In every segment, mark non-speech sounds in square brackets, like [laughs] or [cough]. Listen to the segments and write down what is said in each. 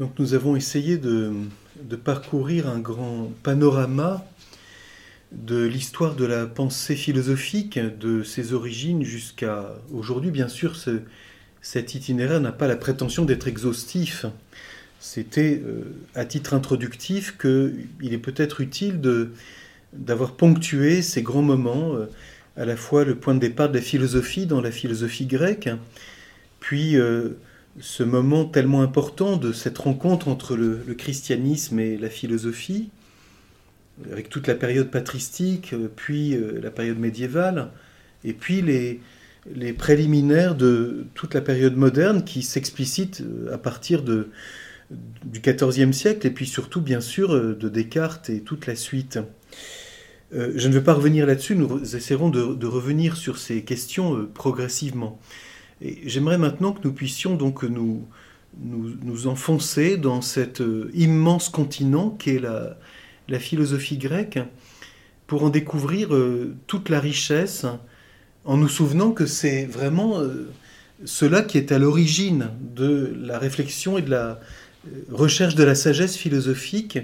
Donc nous avons essayé de, parcourir un grand panorama de l'histoire de la pensée philosophique, de ses origines jusqu'à aujourd'hui. Bien sûr, cet itinéraire n'a pas la prétention d'être exhaustif. C'était euh, à titre introductif qu'il est peut-être utile d'avoir ponctué ces grands moments, euh, à la fois le point de départ de la philosophie dans la philosophie grecque, puis euh, ce moment tellement important de cette rencontre entre le, christianisme et la philosophie, avec toute la période patristique, euh, puis euh, la période médiévale, et puis les, préliminaires de toute la période moderne qui s'explicitent euh, à partir du XIVe siècle, et puis surtout, bien sûr, de Descartes et toute la suite. je ne veux pas revenir là-dessus, nous essaierons de, revenir sur ces questions progressivement. J'aimerais maintenant que nous puissions donc nous, enfoncer dans cet euh, immense continent qu'est la, philosophie grecque pour en découvrir euh, toute la richesse en nous souvenant que c'est vraiment euh, cela qui est à l'origine de la réflexion et de la recherche de la sagesse philosophique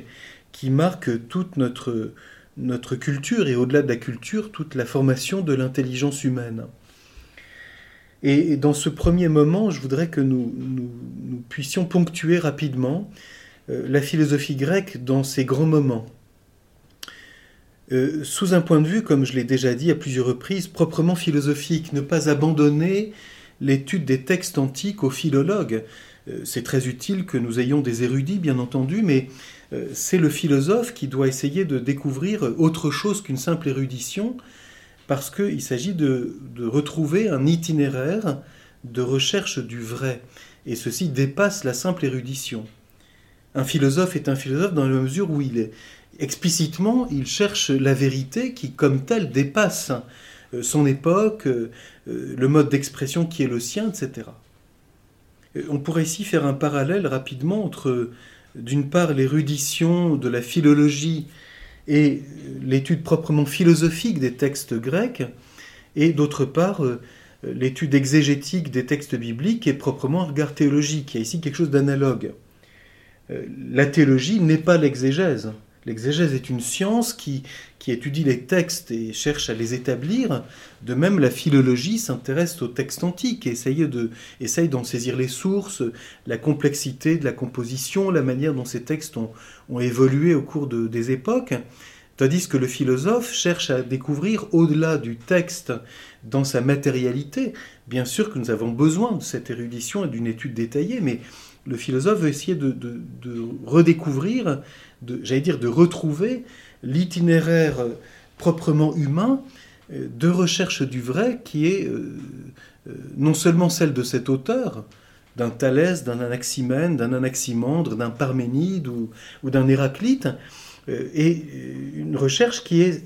qui marque toute notre, notre culture et au-delà de la culture, toute la formation de l'intelligence humaine. Et dans ce premier moment, je voudrais que nous, puissions ponctuer rapidement euh, la philosophie grecque dans ses grands moments. Euh, sous un point de vue, comme je l'ai déjà dit à plusieurs reprises, proprement philosophique, ne pas abandonner l'étude des textes antiques aux philologues. Euh, c'est très utile que nous ayons des érudits, bien entendu, mais c'est le philosophe qui doit essayer de découvrir autre chose qu'une simple érudition, parce qu'il s'agit de, retrouver un itinéraire de recherche du vrai, et ceci dépasse la simple érudition. Un philosophe est un philosophe dans la mesure où il est explicitement, il cherche la vérité qui, comme telle, dépasse euh, son époque, euh, le mode d'expression qui est le sien, etc. Euh, on pourrait ici faire un parallèle rapidement entre, d'une part, l'érudition de la philologie et l'étude proprement philosophique des textes grecs, et d'autre part euh, l'étude exégétique des textes bibliques et proprement un regard théologique. Il y a ici quelque chose d'analogue. Euh, la théologie n'est pas l'exégèse. L'exégèse est une science qui, étudie les textes et cherche à les établir. De même, la philologie s'intéresse aux textes antiques et essaye, de, d'en saisir les sources, la complexité de la composition, la manière dont ces textes ont, évolué au cours de, des époques. Tandis que le philosophe cherche à découvrir au-delà du texte dans sa matérialité. Bien sûr que nous avons besoin de cette érudition et d'une étude détaillée, mais le philosophe veut essayer de, redécouvrir, j'allais dire de retrouver l'itinéraire proprement humain euh, de recherche du vrai qui est euh, euh, non seulement celle de cet auteur, d'un Thalès, d'un Anaximène, d'un Anaximandre, d'un Parménide ou, ou d'un Héraclite, et une recherche qui est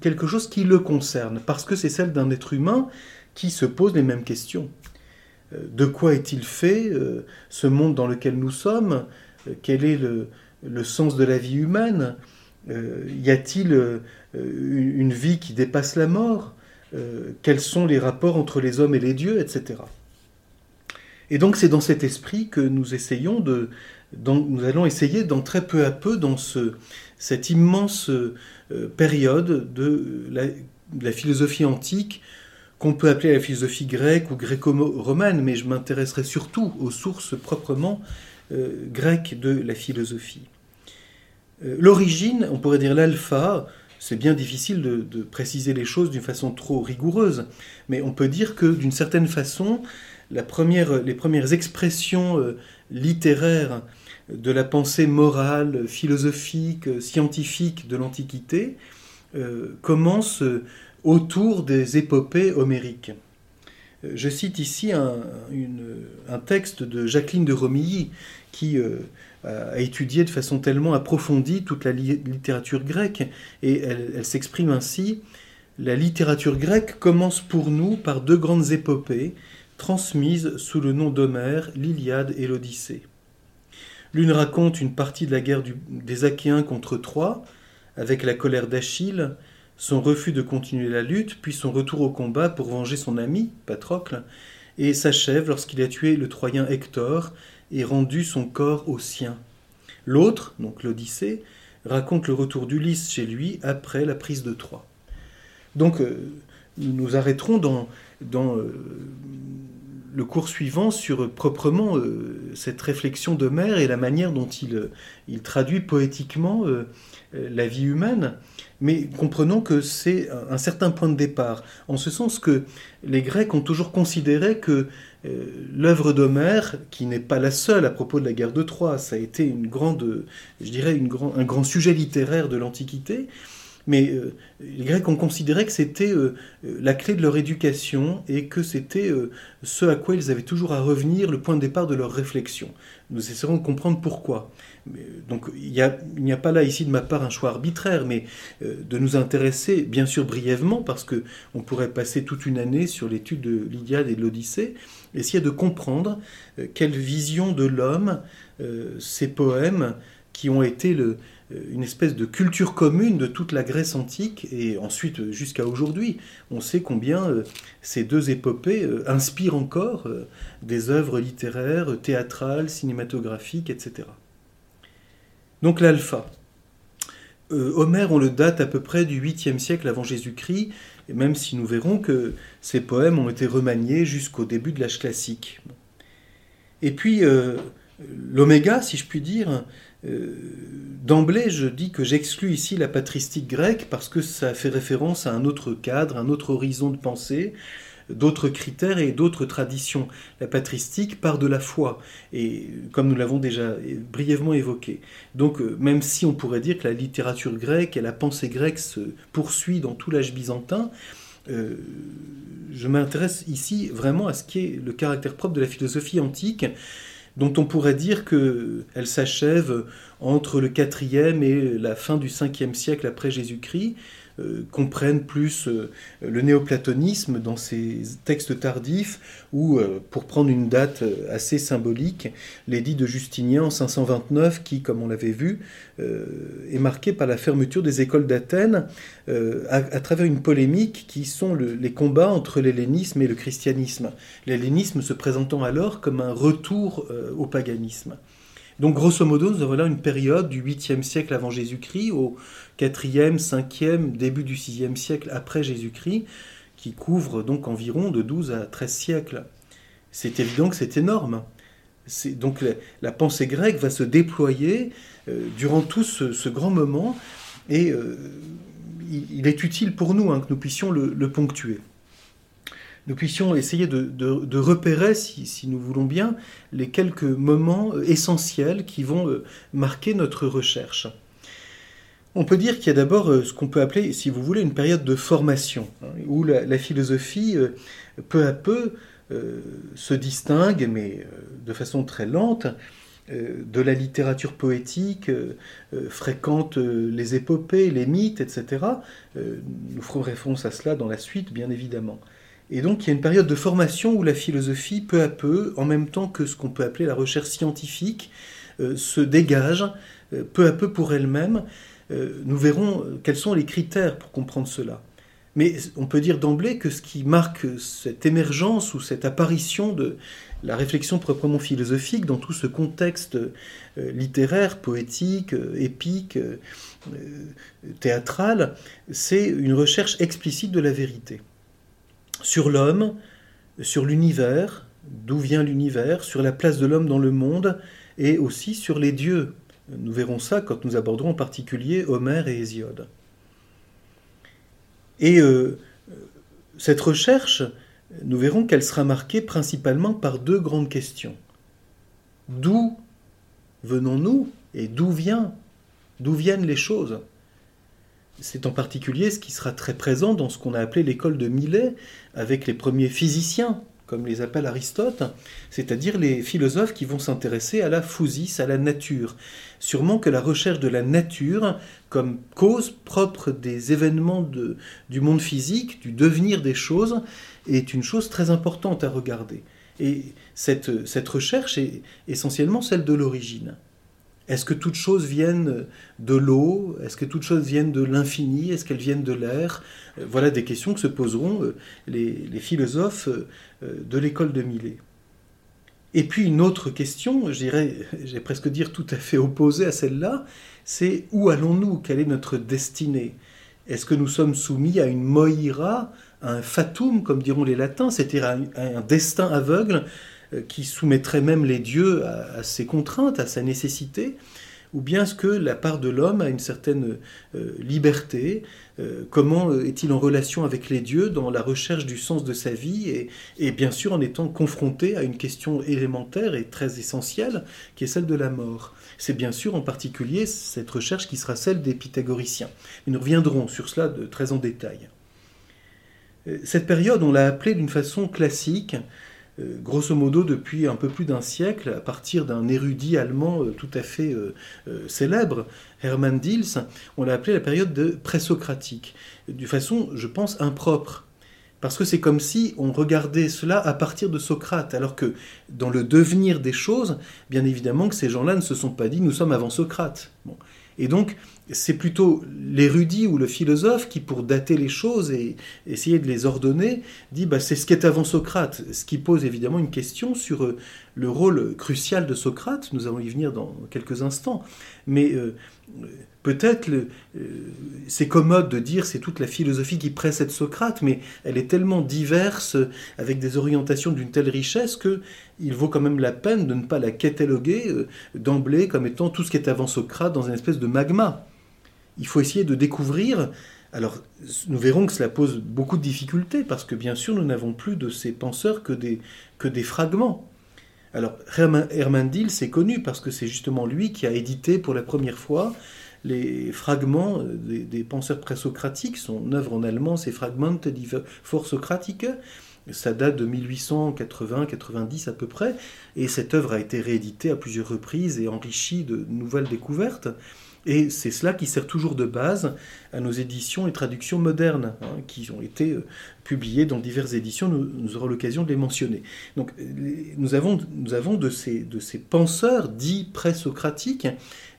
quelque chose qui le concerne, parce que c'est celle d'un être humain qui se pose les mêmes questions. Euh, de quoi est-il fait euh, ce monde dans lequel nous sommes? Euh, Quel est le, sens de la vie humaine? Y a-t-il une vie qui dépasse la mort? Quels sont les rapports entre les hommes et les dieux, etc. Et donc c'est dans cet esprit que nous essayons nous allons essayer d'entrer peu à peu dans ce, cette immense période de la philosophie antique qu'on peut appeler la philosophie grecque ou gréco-romaine, mais je m'intéresserai surtout aux sources proprement euh, grecques de la philosophie. Euh, l'origine, on pourrait dire l'alpha, c'est bien difficile de, préciser les choses d'une façon trop rigoureuse, mais on peut dire que d'une certaine façon, les premières expressions euh, littéraires de la pensée morale, philosophique, scientifique de l'Antiquité commencent autour des épopées homériques. je cite ici un, texte de Jacqueline de Romilly qui a étudié de façon tellement approfondie toute la littérature grecque et elle s'exprime ainsi la littérature grecque commence pour nous par deux grandes épopées, transmises sous le nom d'Homère, l'Iliade et l'Odyssée. L'une raconte une partie de la guerre des Achéens contre Troie, avec la colère d'Achille, son refus de continuer la lutte, puis son retour au combat pour venger son ami, Patrocle, et s'achève lorsqu'il a tué le Troyen Hector et rendu son corps au sien. L'autre, donc l'Odyssée, raconte le retour d'Ulysse chez lui après la prise de Troie. Donc, euh, nous nous arrêterons dans, euh, le cours suivant sur proprement euh, cette réflexion de Mère et la manière dont il, traduit poétiquement la vie humaine, mais comprenons que c'est un, certain point de départ, en ce sens que les Grecs ont toujours considéré que l'œuvre d'Homère, qui n'est pas la seule à propos de la guerre de Troie, ça a été une grande, je dirais, un grand sujet littéraire de l'Antiquité, mais euh, les Grecs ont considéré que c'était euh, la clé de leur éducation et que c'était euh, ce à quoi ils avaient toujours à revenir, le point de départ de leur réflexion. Nous essaierons de comprendre pourquoi. Donc il n'y a, pas là ici de ma part un choix arbitraire, mais de nous intéresser, bien sûr brièvement, parce que on pourrait passer toute une année sur l'étude de l'Iliade et de l'Odyssée, essayer de comprendre quelle vision de l'homme ces poèmes qui ont été le, euh, une espèce de culture commune de toute la Grèce antique et ensuite euh, jusqu'à aujourd'hui. On sait combien euh, ces deux épopées inspirent encore des œuvres littéraires, théâtrales, cinématographiques, etc. Donc l'alpha. Homère, on le date à peu près du 8e siècle avant Jésus-Christ, même si nous verrons que ces poèmes ont été remaniés jusqu'au début de l'âge classique. Et puis, l'oméga, si je puis dire, euh, d'emblée, je dis que j'exclus ici la patristique grecque parce que ça fait référence à un autre cadre, un autre horizon de pensée, d'autres critères et d'autres traditions. La patristique part de la foi, et comme nous l'avons déjà brièvement évoqué. Donc, euh, même si on pourrait dire que la littérature grecque et la pensée grecque se poursuit dans tout l'âge byzantin, euh, je m'intéresse ici vraiment à ce qui est le caractère propre de la philosophie antique, dont on pourrait dire qu'elle s'achève entre le 4e et la fin du 5e siècle après Jésus-Christ, euh, comprennent plus euh, le néoplatonisme dans ses textes tardifs, ou, euh, pour prendre une date assez symbolique, l'édit de Justinien en 529, qui, comme on l'avait vu, est marqué par la fermeture des écoles d'Athènes à, travers une polémique qui sont les combats entre l'hellénisme et le christianisme. L'hellénisme se présentant alors comme un retour au paganisme. Donc grosso modo, nous avons là une période du 8e siècle avant Jésus-Christ au 4e, 5e, début du 6e siècle après Jésus-Christ, qui couvre donc environ de 12 à 13 siècles. C'est évident que c'est énorme. Donc la, pensée grecque va se déployer euh, durant tout ce, grand moment et euh, il, est utile pour nous hein, que nous puissions le ponctuer nous puissions essayer de, repérer, si, nous voulons bien, les quelques moments euh, essentiels qui vont euh, marquer notre recherche. On peut dire qu'il y a d'abord euh, ce qu'on peut appeler, si vous voulez, une période de formation, hein, où la, philosophie, peu à peu, se distingue, mais de façon très lente, de la littérature poétique, fréquente les épopées, les mythes, etc. Nous ferons référence à cela dans la suite, bien évidemment. Et donc il y a une période de formation où la philosophie, peu à peu, en même temps que ce qu'on peut appeler la recherche scientifique, euh, se dégage euh, peu à peu pour elle-même. Euh, nous verrons quels sont les critères pour comprendre cela. Mais on peut dire d'emblée que ce qui marque cette émergence ou cette apparition de la réflexion proprement philosophique dans tout ce contexte littéraire, poétique, épique, théâtral, c'est une recherche explicite de la vérité sur l'homme, sur l'univers, d'où vient l'univers, sur la place de l'homme dans le monde, et aussi sur les dieux. Nous verrons ça quand nous aborderons en particulier Homère et Hésiode. Et euh, cette recherche, nous verrons qu'elle sera marquée principalement par deux grandes questions. D'où venons-nous et d'où vient D'où viennent les choses? C'est en particulier ce qui sera très présent dans ce qu'on a appelé l'école de Millet, avec les premiers physiciens, comme les appelle Aristote, c'est-à-dire les philosophes qui vont s'intéresser à la physis, à la nature. Sûrement que la recherche de la nature comme cause propre des événements du monde physique, du devenir des choses, est une chose très importante à regarder. Et cette, cette recherche est essentiellement celle de l'origine. Est-ce que toutes choses viennent de l'eau? Est-ce que toutes choses viennent de l'infini? Est-ce qu'elles viennent de l'air? Euh, Voilà des questions que se poseront euh, les, philosophes euh, de l'école de Milet. Et puis une autre question, je dirais, [laughs] j'ai presque dire tout à fait opposée à celle-là, c'est où allons-nous? Quelle est notre destinée? Est-ce que nous sommes soumis à une moira, à un fatum, comme diront les latins, c'est-à-dire un destin aveugle qui soumettrait même les dieux à, ses contraintes, à sa nécessité, ou bien est-ce que la part de l'homme a une certaine euh, liberté euh, Comment est-il en relation avec les dieux dans la recherche du sens de sa vie et, et, bien sûr en étant confronté à une question élémentaire et très essentielle qui est celle de la mort C'est bien sûr en particulier cette recherche qui sera celle des pythagoriciens. Et nous reviendrons sur cela de, très en détail. Cette période, on l'a appelée d'une façon classique euh, grosso modo depuis un peu plus d'un siècle, à partir d'un érudit allemand euh, tout à fait euh, célèbre, Hermann Diels, on l'a appelé la période de présocratique, de façon, je pense, impropre. Parce que c'est comme si on regardait cela à partir de Socrate, alors que dans le devenir des choses, bien évidemment que ces gens-là ne se sont pas dit nous sommes avant Socrate. Et donc, c'est plutôt l'érudit ou le philosophe qui, pour dater les choses et essayer de les ordonner, dit bah, c'est ce qu'est avant Socrate, ce qui pose évidemment une question sur euh, le rôle crucial de Socrate. Nous allons y venir dans quelques instants. Mais euh, peut-être euh, c'est commode de dire c'est toute la philosophie qui précède Socrate, mais elle est tellement diverse, avec des orientations d'une telle richesse que il vaut quand même la peine de ne pas la cataloguer d'emblée comme étant tout ce qui est avant Socrate dans une espèce de magma il faut essayer de découvrir. Alors, nous verrons que cela pose beaucoup de difficultés, parce que bien sûr, nous n'avons plus de ces penseurs que des fragments. Alors, Hermann Dill, c'est connu, parce que c'est justement lui qui a édité pour la première fois les fragments des, penseurs présocratiques. Son œuvre en allemand, c'est Fragmente die Vorsokratiker. Ça date de 1880-90 à peu près, et cette œuvre a été rééditée à plusieurs reprises et enrichie de nouvelles découvertes. Et c'est cela qui sert toujours de base à nos éditions et traductions modernes, hein, qui ont été euh, publiées dans diverses éditions. Nous, aurons l'occasion de les mentionner. Donc, nous avons, de ces penseurs dits présocratiques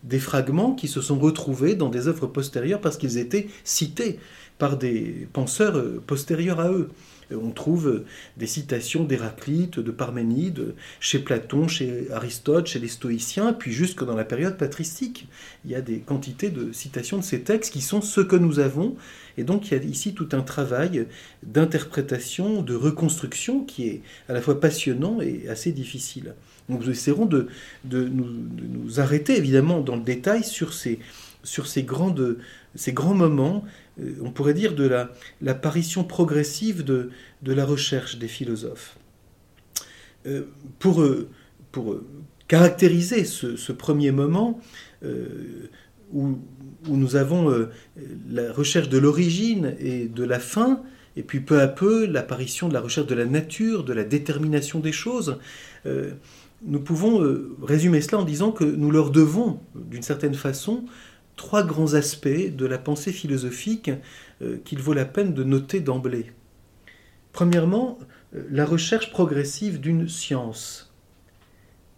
des fragments qui se sont retrouvés dans des œuvres postérieures parce qu'ils étaient cités par des penseurs euh, postérieurs à eux. On trouve des citations d'Héraclite, de Parménide, chez Platon, chez Aristote, chez les stoïciens, puis jusque dans la période patristique. Il y a des quantités de citations de ces textes qui sont ce que nous avons. Et donc il y a ici tout un travail d'interprétation, de reconstruction qui est à la fois passionnant et assez difficile. Nous essaierons de, nous, arrêter évidemment dans le détail sur ces, grands moments on pourrait dire, de l'apparition progressive de, la recherche des philosophes. Euh, pour, euh, pour caractériser ce, premier moment où, nous avons la recherche de l'origine et de la fin, et puis peu à peu l'apparition de la recherche de la nature, de la détermination des choses, nous pouvons résumer cela en disant que nous leur devons, d'une certaine façon, trois grands aspects de la pensée philosophique euh, qu'il vaut la peine de noter d'emblée. Premièrement, euh, la recherche progressive d'une science,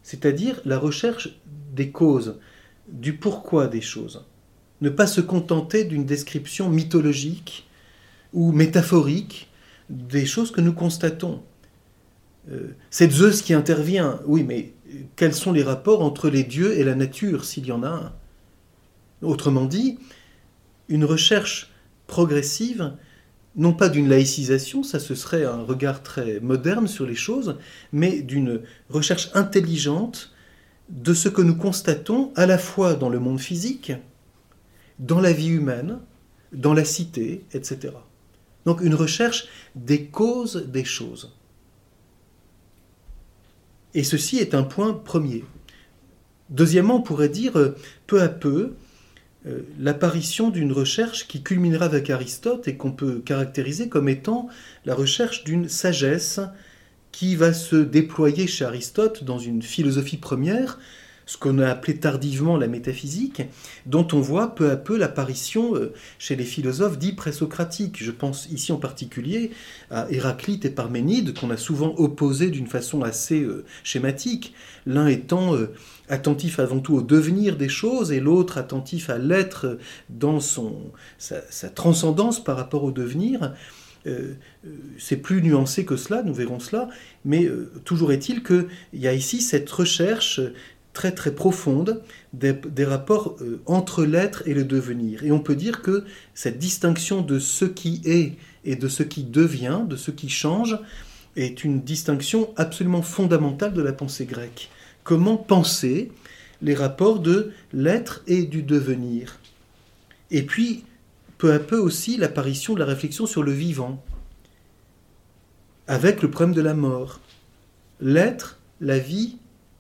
c'est-à-dire la recherche des causes, du pourquoi des choses. Ne pas se contenter d'une description mythologique ou métaphorique des choses que nous constatons. Euh, c'est Zeus qui intervient, oui, mais quels sont les rapports entre les dieux et la nature, s'il y en a un? Autrement dit, une recherche progressive, non pas d'une laïcisation, ça ce serait un regard très moderne sur les choses, mais d'une recherche intelligente de ce que nous constatons à la fois dans le monde physique, dans la vie humaine, dans la cité, etc. Donc une recherche des causes des choses. Et ceci est un point premier. Deuxièmement, on pourrait dire, euh, peu à peu, l'apparition d'une recherche qui culminera avec Aristote et qu'on peut caractériser comme étant la recherche d'une sagesse qui va se déployer chez Aristote dans une philosophie première, ce qu'on a appelé tardivement la métaphysique, dont on voit peu à peu l'apparition euh, chez les philosophes dits présocratiques. Je pense ici en particulier à Héraclite et Parménide, qu'on a souvent opposés d'une façon assez euh, schématique, l'un étant euh, attentif avant tout au devenir des choses et l'autre attentif à l'être dans son, sa, transcendance par rapport au devenir. c'est plus nuancé que cela, nous verrons cela, mais toujours est-il qu'il y a ici cette recherche très très profonde des, rapports euh, entre l'être et le devenir. Et on peut dire que cette distinction de ce qui est et de ce qui devient, de ce qui change, est une distinction absolument fondamentale de la pensée grecque. Comment penser les rapports de l'être et du devenir? Et puis, peu à peu aussi, l'apparition de la réflexion sur le vivant, avec le problème de la mort. L'être, la vie,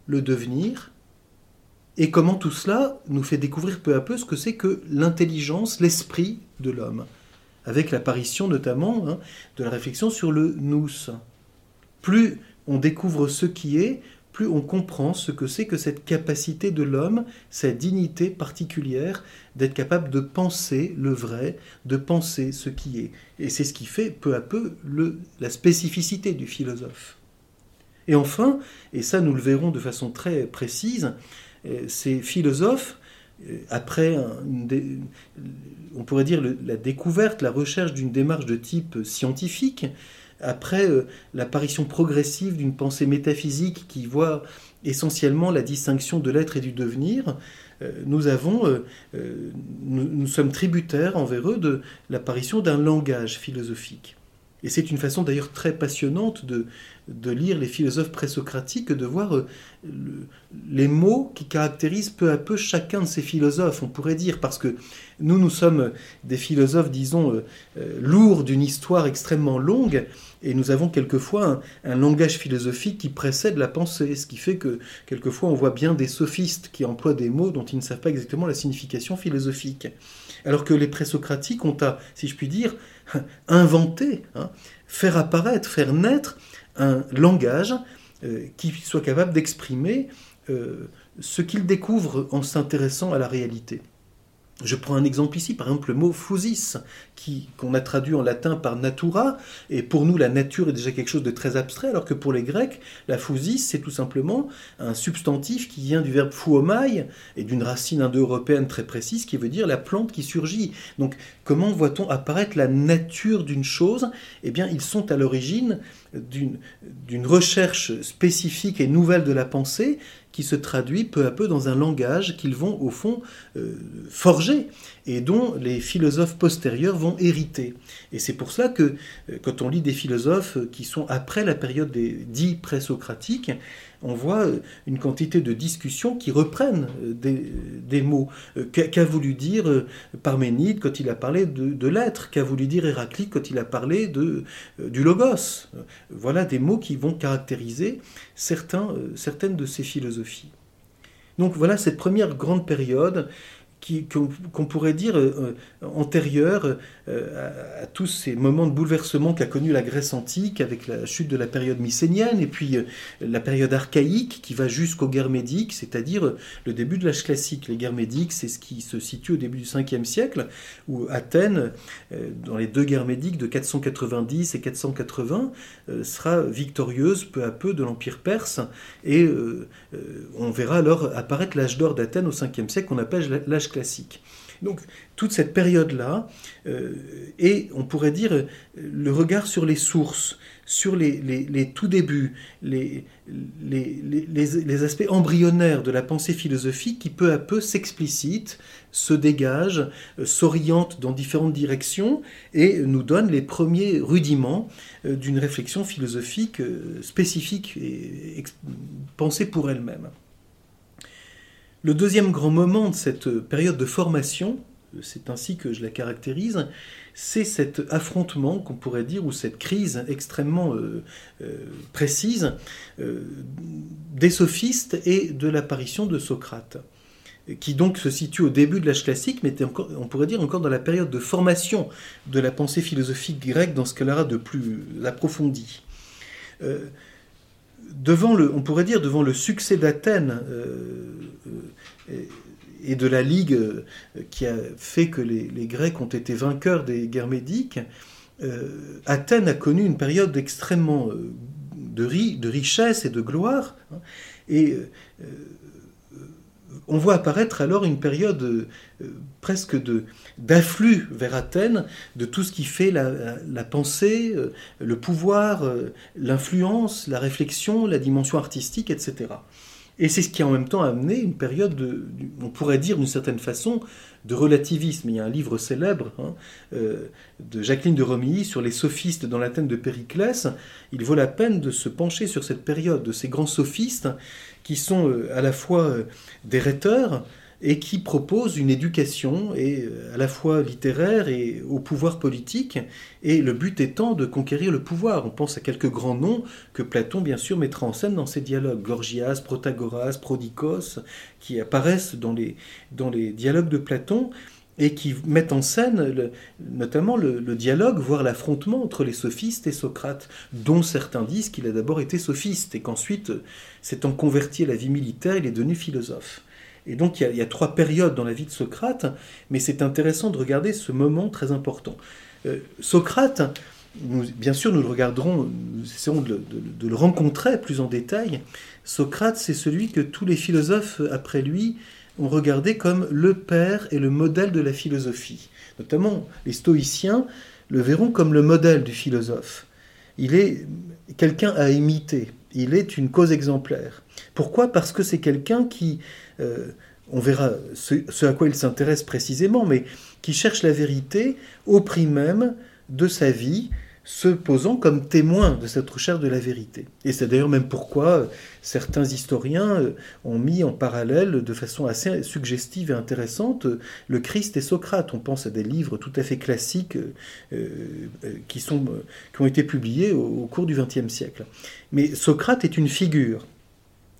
le devenir, et comment tout cela nous fait découvrir peu à peu ce que c'est que l'intelligence, l'esprit de l'homme, avec l'apparition notamment hein, de la réflexion sur le nous. Plus on découvre ce qui est, plus on comprend ce que c'est que cette capacité de l'homme, cette dignité particulière d'être capable de penser le vrai, de penser ce qui est. Et c'est ce qui fait peu à peu la spécificité du philosophe. Et enfin, et ça nous le verrons de façon très précise, ces philosophes, euh, après, on pourrait dire la découverte, la recherche d'une démarche de type scientifique, après euh, l'apparition progressive d'une pensée métaphysique qui voit essentiellement la distinction de l'être et du devenir, nous avons, nous, sommes tributaires envers eux de l'apparition d'un langage philosophique. Et c'est une façon d'ailleurs très passionnante de, de lire les philosophes présocratiques, de voir euh, les mots qui caractérisent peu à peu chacun de ces philosophes, on pourrait dire, parce que nous, nous sommes des philosophes, disons, euh, euh, lourds d'une histoire extrêmement longue, et nous avons quelquefois un, langage philosophique qui précède la pensée, ce qui fait que quelquefois on voit bien des sophistes qui emploient des mots dont ils ne savent pas exactement la signification philosophique. Alors que les présocratiques ont à, si je puis dire, [laughs] inventer, hein, faire apparaître, faire naître un langage euh, qui soit capable d'exprimer euh, ce qu'ils découvrent en s'intéressant à la réalité. Je prends un exemple ici, par exemple le mot fusis, qu'on a traduit en latin par natura, et pour nous la nature est déjà quelque chose de très abstrait, alors que pour les Grecs, la fusis c'est tout simplement un substantif qui vient du verbe fuomai et d'une racine indo-européenne très précise qui veut dire la plante qui surgit. Donc comment voit-on apparaître la nature d'une chose? Eh bien ils sont à l'origine d'une recherche spécifique et nouvelle de la pensée qui se traduit peu à peu dans un langage qu'ils vont au fond euh, forger et dont les philosophes postérieurs vont hériter. Et c'est pour cela que euh, quand on lit des philosophes qui sont après la période des dits présocratiques, on voit euh, une quantité de discussions qui reprennent euh, des, mots. Qu'a voulu dire Parménide quand il a parlé de, l'être? Qu'a voulu dire Héraclite quand il a parlé du logos? Voilà des mots qui vont caractériser certaines de ces philosophies. Donc voilà cette première grande période qu'on pourrait dire euh, euh, antérieure euh, à, tous ces moments de bouleversement qu'a connu la Grèce antique avec la chute de la période mycénienne et puis la période archaïque qui va jusqu'aux guerres médiques, c'est-à-dire le début de l'âge classique. Les guerres médiques, c'est ce qui se situe au début du 5e siècle, où Athènes, dans les deux guerres médiques de 490 et 480, sera victorieuse peu à peu de l'Empire perse et on verra alors apparaître l'âge d'or d'Athènes au 5e siècle qu'on appelle l'âge classique. Donc toute cette période-là, euh, et on pourrait dire le regard sur les sources, sur les, tout débuts, les, aspects embryonnaires de la pensée philosophique qui peu à peu s'explicitent, se dégagent, euh, s'orientent dans différentes directions et nous donnent les premiers rudiments euh, d'une réflexion philosophique spécifique et pensée pour elle-même. Le deuxième grand moment de cette période de formation, c'est ainsi que je la caractérise, c'est cet affrontement qu'on pourrait dire, ou cette crise extrêmement euh, euh, précise euh, des sophistes et de l'apparition de Socrate, qui donc se situe au début de l'âge classique, mais on pourrait dire encore dans la période de formation de la pensée philosophique grecque dans ce qu'elle aura de plus approfondi. Devant le, on pourrait dire devant le succès d'Athènes et de la Ligue qui a fait que les, Grecs ont été vainqueurs des guerres médiques, Athènes a connu une période extrêmement de, richesse et de gloire. Hein, on voit apparaître alors une période euh, presque d'afflux vers Athènes de tout ce qui fait la, pensée, euh, le pouvoir, euh, l'influence, la réflexion, la dimension artistique, etc. Et c'est ce qui a en même temps amené une période, de, on pourrait dire d'une certaine façon, de relativisme. Il y a un livre célèbre hein, de Jacqueline de Romilly sur les sophistes dans l'Athènes de Périclès. Il vaut la peine de se pencher sur cette période de ces grands sophistes qui sont euh, à la fois euh, des rhéteurs et qui proposent une éducation et euh, à la fois littéraire et au pouvoir politique, et le but étant de conquérir le pouvoir. On pense à quelques grands noms que Platon, bien sûr, mettra en scène dans ses dialogues. Gorgias, Protagoras, Prodicos, qui apparaissent dans les, dans les dialogues de Platon, et qui mettent en scène notamment le, dialogue, voire l'affrontement entre les sophistes et Socrate, dont certains disent qu'il a d'abord été sophiste et qu'ensuite, s'étant converti à la vie militaire, il est devenu philosophe. Et donc il y, a, trois périodes dans la vie de Socrate, mais c'est intéressant de regarder ce moment très important. Euh, Socrate, bien sûr nous le regarderons, nous essaierons de le rencontrer plus en détail. Socrate, c'est celui que tous les philosophes après lui regardé comme le père et le modèle de la philosophie. Notamment, les stoïciens le verront comme le modèle du philosophe. Il est quelqu'un à imiter, il est une cause exemplaire. Pourquoi? Parce que c'est quelqu'un qui, euh, on verra ce, à quoi il s'intéresse précisément, mais qui cherche la vérité au prix même de sa vie, se posant comme témoin de cette recherche de la vérité. Et c'est d'ailleurs même pourquoi euh, certains historiens euh, ont mis en parallèle, de façon assez suggestive et intéressante, euh, le Christ et Socrate. On pense à des livres tout à fait classiques qui, sont, qui ont été publiés au, cours du XXe siècle. Mais Socrate est une figure.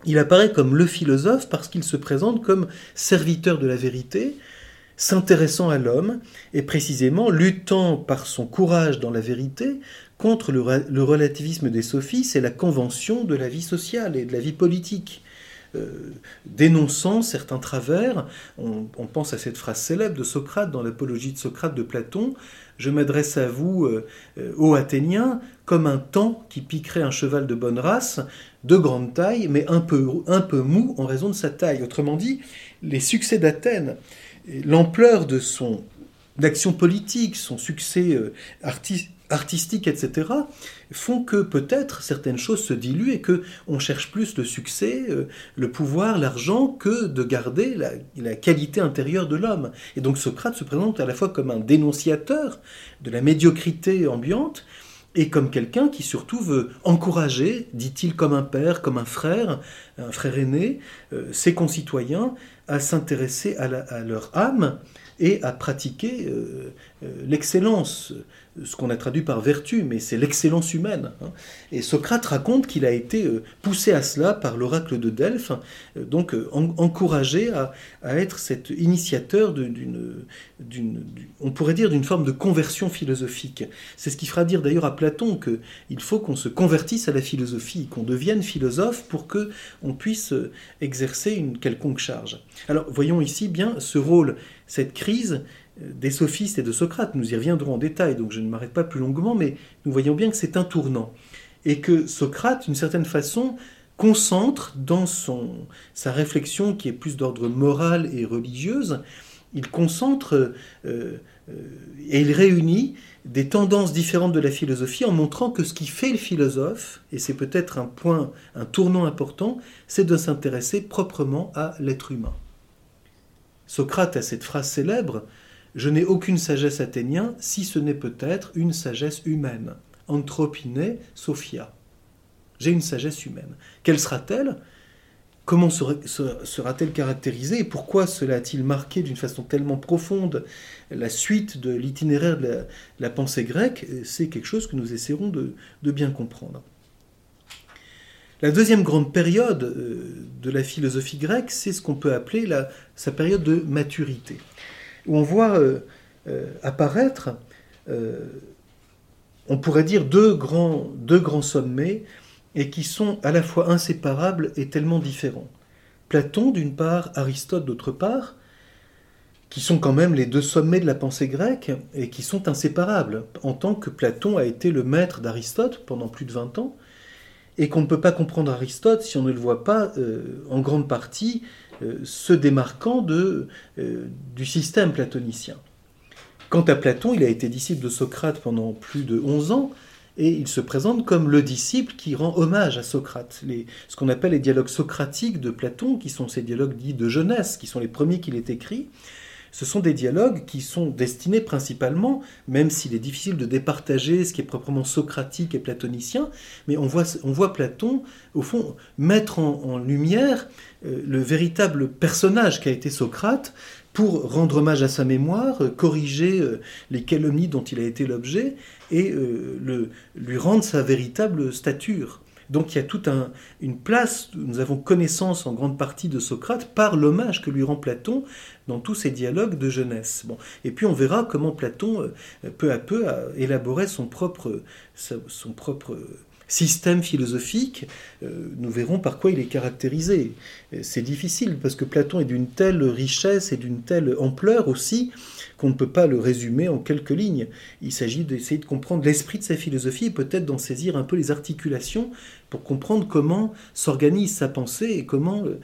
Il apparaît comme le philosophe parce qu'il se présente comme serviteur de la vérité, s'intéressant à l'homme et précisément luttant par son courage dans la vérité contre le, relativisme des sophistes et la convention de la vie sociale et de la vie politique. Euh, dénonçant certains travers, on, pense à cette phrase célèbre de Socrate dans l'apologie de Socrate de Platon, je m'adresse à vous, euh, euh, ô Athéniens, comme un temps qui piquerait un cheval de bonne race, de grande taille, mais un peu, un peu mou en raison de sa taille. Autrement dit, les succès d'Athènes l'ampleur de son action politique, son succès euh, artistique, etc., font que peut-être certaines choses se diluent et que on cherche plus le succès, euh, le pouvoir, l'argent que de garder la, qualité intérieure de l'homme. Et donc Socrate se présente à la fois comme un dénonciateur de la médiocrité ambiante et comme quelqu'un qui surtout veut encourager, dit-il comme un père, comme un frère, un frère aîné, euh, ses concitoyens à s'intéresser à, leur âme et à pratiquer euh, euh, l'excellence, ce qu'on a traduit par vertu, mais c'est l'excellence humaine. Hein. Et Socrate raconte qu'il a été euh, poussé à cela par l'oracle de Delphes, donc encouragé à, être cet initiateur d'une, on pourrait dire, d'une forme de conversion philosophique. C'est ce qui fera dire d'ailleurs à Platon qu'il faut qu'on se convertisse à la philosophie, qu'on devienne philosophe pour que on puisse exercer une quelconque charge. Alors voyons ici bien ce rôle, cette crise euh, des sophistes et de Socrate. Nous y reviendrons en détail, donc je ne m'arrête pas plus longuement, mais nous voyons bien que c'est un tournant. Et que Socrate, d'une certaine façon, concentre dans son, sa réflexion qui est plus d'ordre moral et religieuse, il concentre euh, euh, et il réunit des tendances différentes de la philosophie en montrant que ce qui fait le philosophe, et c'est peut-être un point, un tournant important, c'est de s'intéresser proprement à l'être humain. Socrate a cette phrase célèbre Je n'ai aucune sagesse athénienne si ce n'est peut-être une sagesse humaine. Anthropine Sophia. J'ai une sagesse humaine. Quelle sera-t-elle? Comment sera-t-elle caractérisée et pourquoi cela a-t-il marqué d'une façon tellement profonde la suite de l'itinéraire de, la, pensée grecque? C'est quelque chose que nous essaierons de, bien comprendre. La deuxième grande période euh, de la philosophie grecque, c'est ce qu'on peut appeler sa période de maturité, où on voit euh, euh, apparaître, on pourrait dire, deux grands, sommets et qui sont à la fois inséparables et tellement différents. Platon d'une part, Aristote d'autre part, qui sont quand même les deux sommets de la pensée grecque et qui sont inséparables, en tant que Platon a été le maître d'Aristote pendant plus de 20 ans, et qu'on ne peut pas comprendre Aristote si on ne le voit pas euh, en grande partie euh, se démarquant de, euh, du système platonicien. Quant à Platon, il a été disciple de Socrate pendant plus de 11 ans, et il se présente comme le disciple qui rend hommage à Socrate. Les, ce qu'on appelle les dialogues socratiques de Platon, qui sont ces dialogues dits de jeunesse, qui sont les premiers qu'il ait écrits, ce sont des dialogues qui sont destinés principalement, même s'il est difficile de départager ce qui est proprement socratique et platonicien, mais on voit, on voit Platon, au fond, mettre en, lumière euh, le véritable personnage qu'a été Socrate pour rendre hommage à sa mémoire, euh, corriger euh, les calomnies dont il a été l'objet et lui rendre sa véritable stature. Donc il y a toute une place, nous avons connaissance en grande partie de Socrate par l'hommage que lui rend Platon dans tous ses dialogues de jeunesse. Et puis on verra comment Platon, euh, peu à peu, a élaboré son propre système philosophique, euh, nous verrons par quoi il est caractérisé. C'est difficile parce que Platon est d'une telle richesse et d'une telle ampleur aussi qu'on ne peut pas le résumer en quelques lignes. Il s'agit d'essayer de comprendre l'esprit de sa philosophie et peut-être d'en saisir un peu les articulations pour comprendre comment s'organise sa pensée et comment euh,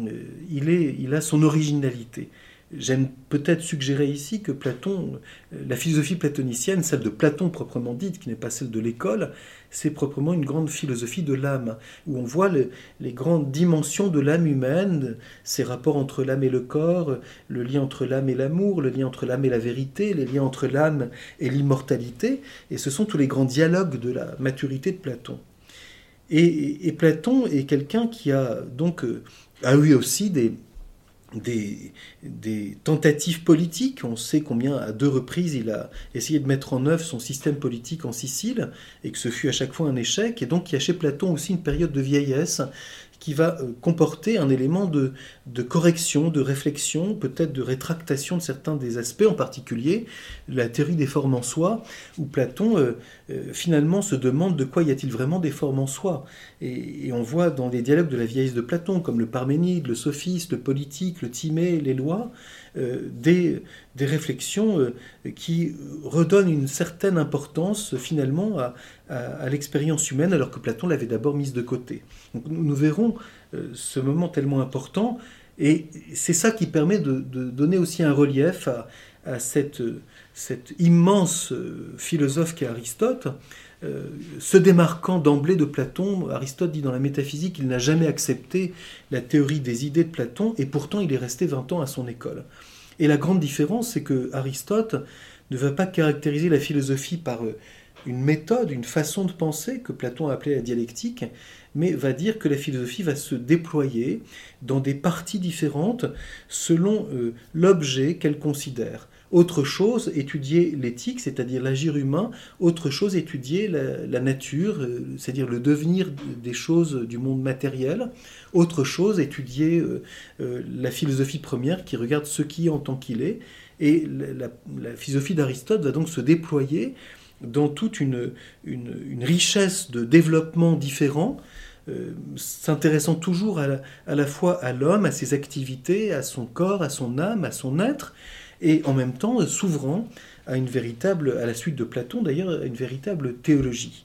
euh, il, est, il a son originalité. J'aime peut-être suggérer ici que Platon, euh, la philosophie platonicienne, celle de Platon proprement dite, qui n'est pas celle de l'école, c'est proprement une grande philosophie de l'âme, où on voit les grandes dimensions de l'âme humaine, ses rapports entre l'âme et le corps, le lien entre l'âme et l'amour, le lien entre l'âme et la vérité, les liens entre l'âme et l'immortalité, et ce sont tous les grands dialogues de la maturité de Platon. Et, et Platon est quelqu'un qui a donc euh, a eu aussi des, des, tentatives politiques. On sait combien, à deux reprises, il a essayé de mettre en œuvre son système politique en Sicile, et que ce fut à chaque fois un échec. Et donc, il y a chez Platon aussi une période de vieillesse qui va euh, comporter un élément de, correction, de réflexion, peut-être de rétractation de certains des aspects, en particulier la théorie des formes en soi, où Platon euh, euh, finalement se demande de quoi y a-t-il vraiment des formes en soi. Et, on voit dans les dialogues de la vieillesse de Platon, comme le Parménide, le Sophiste, le Politique, le Timée, les lois, des, des, réflexions qui redonnent une certaine importance finalement à, à, l'expérience humaine, alors que Platon l'avait d'abord mise de côté. Donc, nous verrons euh, ce moment tellement important, et c'est ça qui permet de, donner aussi un relief à, cette, cette, immense euh, philosophe qu'est Aristote. Euh, se démarquant d'emblée de Platon, Aristote dit dans la métaphysique qu'il n'a jamais accepté la théorie des idées de Platon, et pourtant il est resté 20 ans à son école. Et la grande différence, c'est que Aristote ne va pas caractériser la philosophie par une méthode, une façon de penser que Platon a appelée la dialectique, mais va dire que la philosophie va se déployer dans des parties différentes selon euh, l'objet qu'elle considère. Autre chose, étudier l'éthique, c'est-à-dire l'agir humain. Autre chose, étudier la, nature, euh, c'est-à-dire le devenir des choses du monde matériel. Autre chose, étudier euh, la philosophie première qui regarde ce qui est en tant qu'il est. Et la philosophie d'Aristote va donc se déployer dans toute une, richesse de développement différents, euh, s'intéressant toujours à la, fois à l'homme, à ses activités, à son corps, à son âme, à son être, et en même temps s'ouvrant à une véritable, à la suite de Platon d'ailleurs, à une véritable théologie.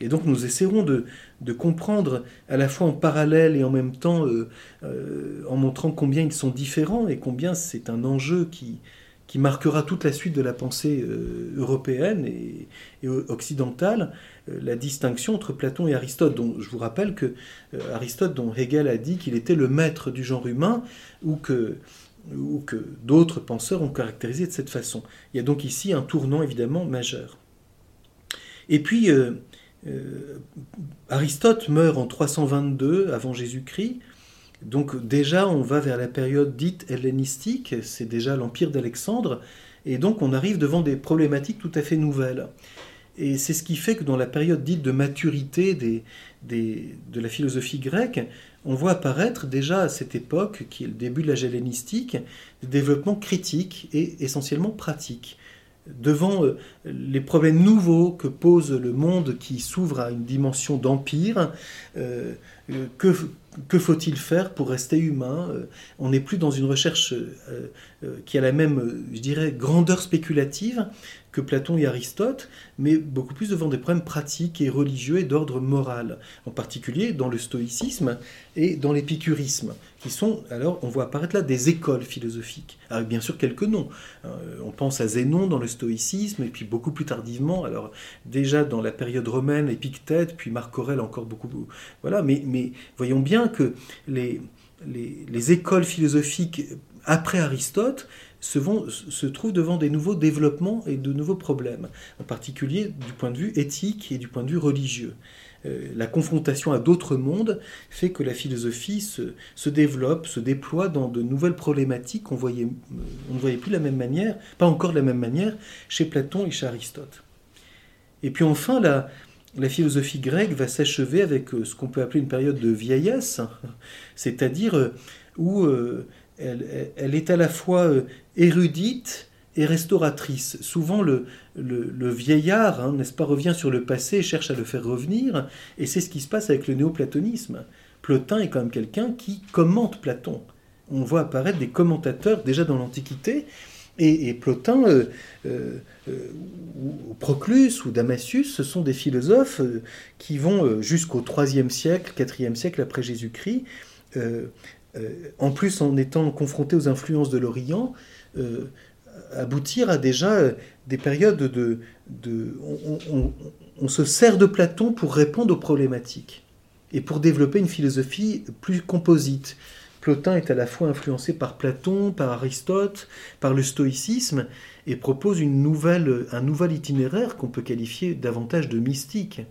Et donc nous essaierons de, de, comprendre à la fois en parallèle et en même temps euh, euh, en montrant combien ils sont différents et combien c'est un enjeu qui, qui marquera toute la suite de la pensée euh, européenne et, occidentale, euh, la distinction entre Platon et Aristote. dont je vous rappelle que Aristote, dont Hegel a dit qu'il était le maître du genre humain, ou que, ou que d'autres penseurs ont caractérisé de cette façon. Il y a donc ici un tournant évidemment majeur. Et puis, Aristote meurt en 322 avant Jésus-Christ. Donc déjà, on va vers la période dite hellénistique, c'est déjà l'empire d'Alexandre, et donc on arrive devant des problématiques tout à fait nouvelles. Et c'est ce qui fait que dans la période dite de maturité de la philosophie grecque, on voit apparaître déjà à cette époque, qui est le début de l'âge hellénistique, des développements critiques et essentiellement pratiques. devant les problèmes nouveaux que pose le monde qui s'ouvre à une dimension d'empire, que, que faut-il faire pour rester humain On n'est plus dans une recherche qui a la même, je dirais, grandeur spéculative, que Platon et Aristote, mais beaucoup plus devant des problèmes pratiques et religieux et d'ordre moral, en particulier dans le stoïcisme et dans l'épicurisme, qui sont, alors on voit apparaître là des écoles philosophiques, avec bien sûr quelques noms. Euh, on pense à Zénon dans le stoïcisme, et puis beaucoup plus tardivement, alors déjà dans la période romaine, Épictète, puis Marc Aurèle encore beaucoup. Voilà, mais, voyons bien que les, les écoles philosophiques après Aristote se, vont, trouvent devant des nouveaux développements et de nouveaux problèmes, en particulier du point de vue éthique et du point de vue religieux. Euh, la confrontation à d'autres mondes fait que la philosophie se, développe, se déploie dans de nouvelles problématiques qu'on euh, ne voyait plus de la même manière, pas encore de la même manière, chez Platon et chez Aristote. Et puis enfin, la, philosophie grecque va s'achever avec euh, ce qu'on peut appeler une période de vieillesse, [laughs] c'est-à-dire où elle, est à la fois érudite et restauratrice. Souvent, le, vieillard, hein, n'est-ce pas, revient sur le passé et cherche à le faire revenir, et c'est ce qui se passe avec le néoplatonisme. Plotin est quand même quelqu'un qui commente Platon. On voit apparaître des commentateurs déjà dans l'Antiquité, et, Plotin, euh, euh, ou Proclus ou Damasius, ce sont des philosophes qui vont jusqu'au IIIe siècle, IVe siècle après Jésus-Christ, euh, en plus en étant confronté aux influences de l'Orient, euh, aboutir à déjà euh, des périodes de... on, se sert de Platon pour répondre aux problématiques et pour développer une philosophie plus composite. Plotin est à la fois influencé par Platon, par Aristote, par le stoïcisme, et propose une nouvelle, un nouvel itinéraire qu'on peut qualifier davantage de mystique.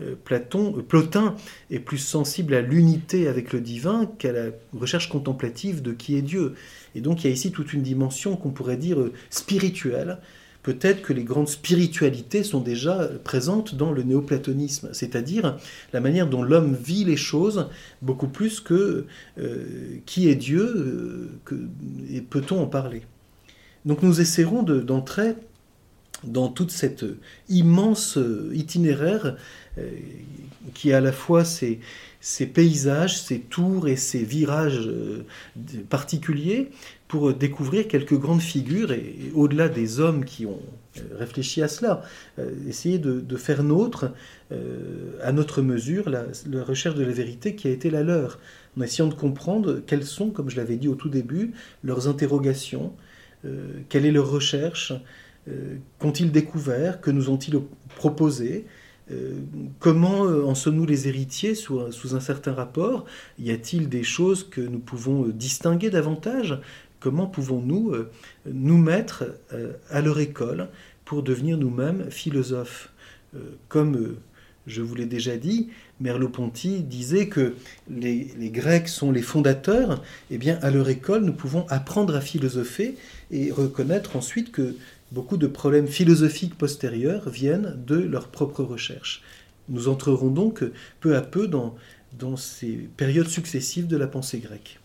Euh, Platon, euh, Plotin est plus sensible à l'unité avec le divin qu'à la recherche contemplative de qui est Dieu. Et donc il y a ici toute une dimension qu'on pourrait dire euh, spirituelle. Peut-être que les grandes spiritualités sont déjà présentes dans le néoplatonisme, c'est-à-dire la manière dont l'homme vit les choses beaucoup plus que qui est Dieu, et peut-on en parler. Donc nous essaierons d'entrer dans toute cette immense itinéraire qui a à la fois ces, paysages, ces tours et ces virages euh, particuliers pour découvrir quelques grandes figures et, au-delà des hommes qui ont euh, réfléchi à cela, essayer de, faire nôtre, à notre mesure, la, recherche de la vérité qui a été la leur, en essayant de comprendre quelles sont, comme je l'avais dit au tout début, leurs interrogations, quelle est leur recherche, qu'ont-ils découvert, que nous ont-ils proposé, euh, comment euh, en sommes-nous les héritiers sous, un certain rapport? Y a-t-il des choses que nous pouvons euh, distinguer davantage? Comment pouvons-nous nous mettre à leur école pour devenir nous-mêmes philosophes? Comme je vous l'ai déjà dit, Merleau-Ponty disait que les, les, Grecs sont les fondateurs, eh bien à leur école nous pouvons apprendre à philosopher et reconnaître ensuite que beaucoup de problèmes philosophiques postérieurs viennent de leurs propres recherches. Nous entrerons donc peu à peu dans, ces périodes successives de la pensée grecque.